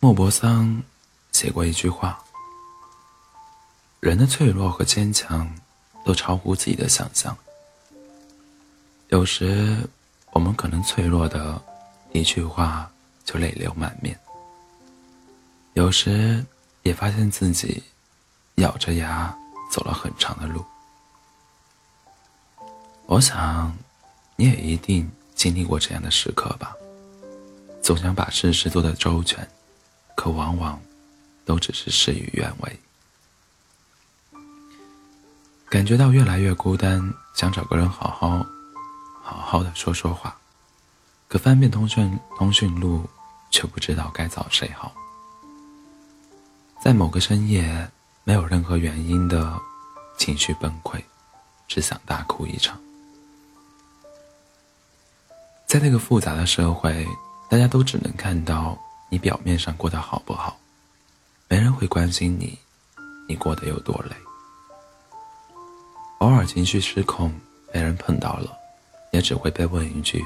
莫泊桑写过一句话：“人的脆弱和坚强都超乎自己的想象。有时，我们可能脆弱的一句话就泪流满面；有时，也发现自己咬着牙走了很长的路。我想，你也一定经历过这样的时刻吧。总想把事事做得周全。”可往往，都只是事与愿违。感觉到越来越孤单，想找个人好好、好好的说说话。可翻遍通讯通讯录，却不知道该找谁好。在某个深夜，没有任何原因的情绪崩溃，只想大哭一场。在那个复杂的社会，大家都只能看到。你表面上过得好不好？没人会关心你，你过得有多累。偶尔情绪失控，被人碰到了，也只会被问一句：“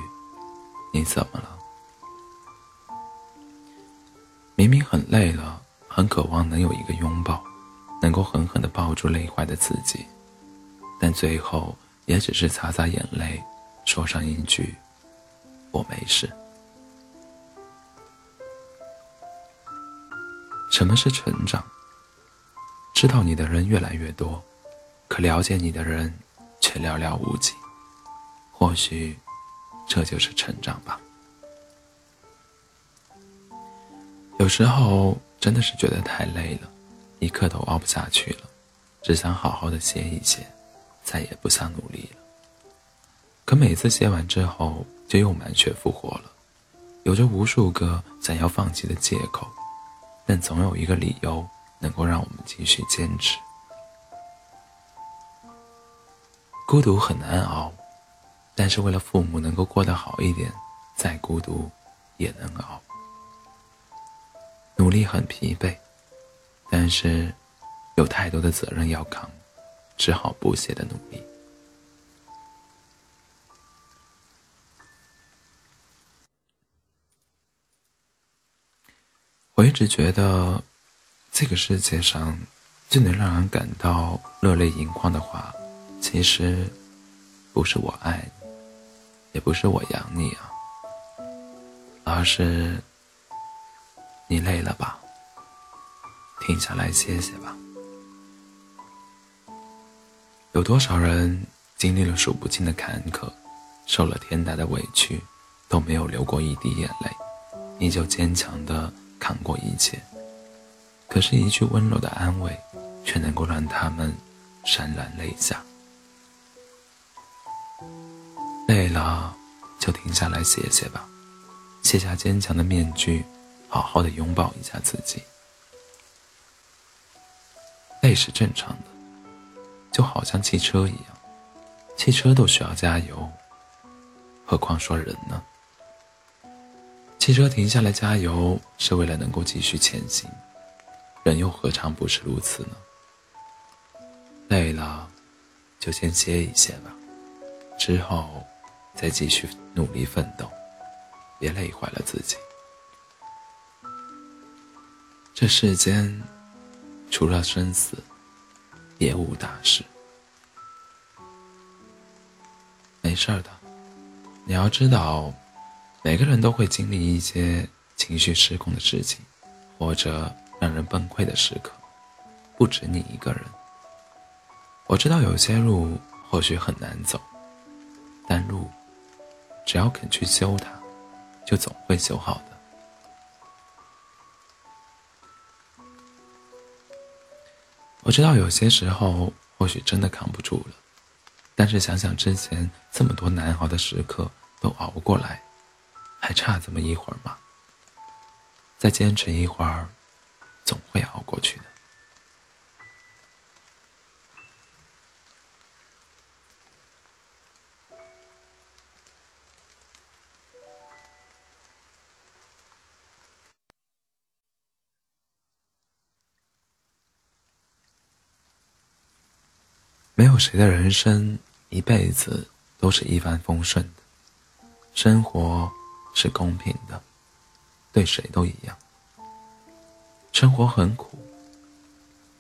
你怎么了？”明明很累了，很渴望能有一个拥抱，能够狠狠地抱住累坏的自己，但最后也只是擦擦眼泪，说上一句：“我没事。”什么是成长？知道你的人越来越多，可了解你的人却寥寥无几。或许，这就是成长吧。有时候真的是觉得太累了，一刻都熬不下去了，只想好好的歇一歇，再也不想努力了。可每次歇完之后，就又满血复活了，有着无数个想要放弃的借口。但总有一个理由能够让我们继续坚持。孤独很难熬，但是为了父母能够过得好一点，再孤独也能熬。努力很疲惫，但是有太多的责任要扛，只好不懈的努力。我一直觉得，这个世界上最能让人感到热泪盈眶的话，其实不是我爱你，也不是我养你啊，而是你累了吧，停下来歇歇吧。有多少人经历了数不尽的坎坷，受了天大的委屈，都没有流过一滴眼泪，依旧坚强的。扛过一切，可是，一句温柔的安慰，却能够让他们潸然泪下。累了，就停下来歇歇吧，卸下坚强的面具，好好的拥抱一下自己。累是正常的，就好像汽车一样，汽车都需要加油，何况说人呢？汽车停下来加油，是为了能够继续前行，人又何尝不是如此呢？累了，就先歇一歇吧，之后再继续努力奋斗，别累坏了自己。这世间，除了生死，别无大事。没事的，你要知道。每个人都会经历一些情绪失控的事情，或者让人崩溃的时刻，不止你一个人。我知道有些路或许很难走，但路只要肯去修它，就总会修好的。我知道有些时候或许真的扛不住了，但是想想之前这么多难熬的时刻都熬过来。还差这么一会儿吗？再坚持一会儿，总会熬过去的。没有谁的人生一辈子都是一帆风顺的，生活。是公平的，对谁都一样。生活很苦，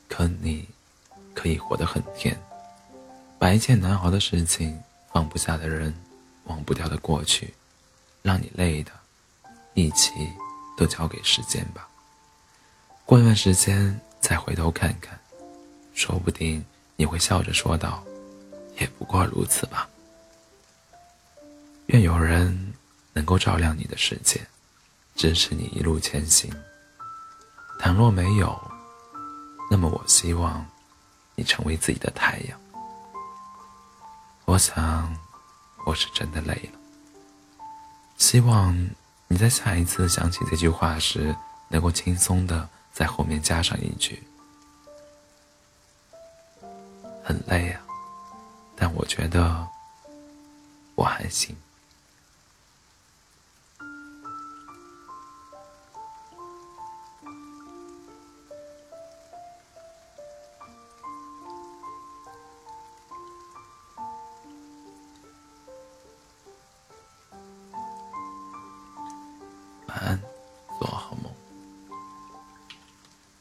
可你可以活得很甜。把一件难熬的事情、放不下的人、忘不掉的过去，让你累的，一起都交给时间吧。过段时间再回头看看，说不定你会笑着说道：“也不过如此吧。”愿有人能够照亮你的世界，支持你一路前行。倘若没有，那么我希望你成为自己的太阳。我想，我是真的累了。希望你在下一次想起这句话时，能够轻松的在后面加上一句：“很累啊，但我觉得我还行。”